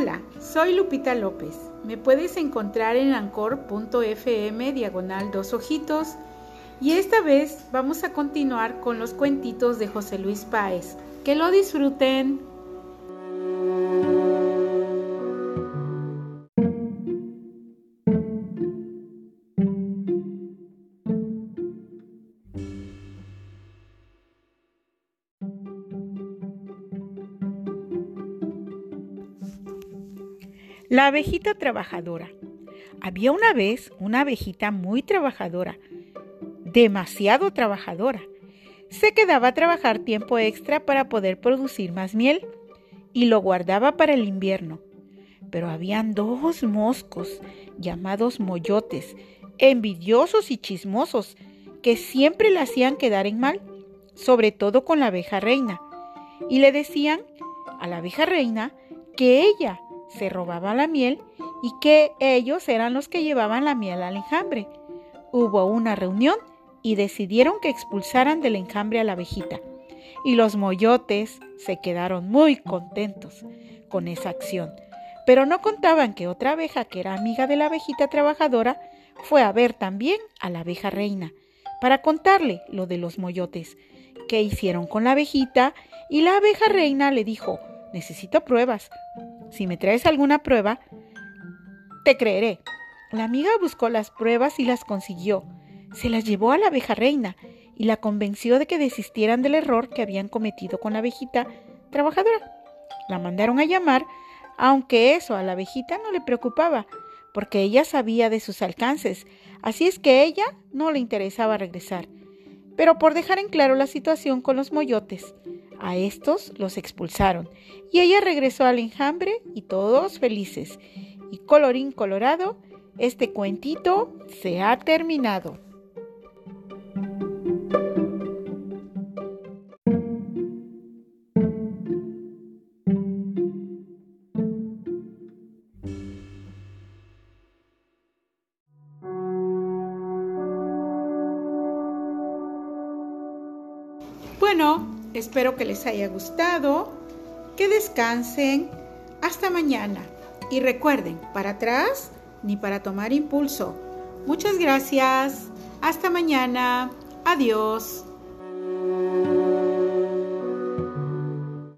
Hola, soy Lupita López. Me puedes encontrar en ancor.fm diagonal dos ojitos y esta vez vamos a continuar con los cuentitos de José Luis Páez. Que lo disfruten. La abejita trabajadora. Había una vez una abejita muy trabajadora, demasiado trabajadora. Se quedaba a trabajar tiempo extra para poder producir más miel y lo guardaba para el invierno. Pero habían dos moscos llamados moyotes, envidiosos y chismosos, que siempre la hacían quedar en mal, sobre todo con la abeja reina. Y le decían a la abeja reina que ella se robaba la miel y que ellos eran los que llevaban la miel al enjambre. Hubo una reunión y decidieron que expulsaran del enjambre a la abejita. Y los moyotes se quedaron muy contentos con esa acción. Pero no contaban que otra abeja, que era amiga de la abejita trabajadora, fue a ver también a la abeja reina para contarle lo de los moyotes, que hicieron con la abejita, y la abeja reina le dijo, necesito pruebas, si me traes alguna prueba, te creeré. La amiga buscó las pruebas y las consiguió. Se las llevó a la abeja reina y la convenció de que desistieran del error que habían cometido con la abejita trabajadora. La mandaron a llamar, aunque eso a la abejita no le preocupaba, porque ella sabía de sus alcances, así es que ella no le interesaba regresar. Pero por dejar en claro la situación con los moyotes, a estos los expulsaron y ella regresó al enjambre y todos felices. Y colorín colorado, este cuentito se ha terminado. Bueno, Espero que les haya gustado, que descansen. Hasta mañana. Y recuerden, para atrás ni para tomar impulso. Muchas gracias. Hasta mañana. Adiós.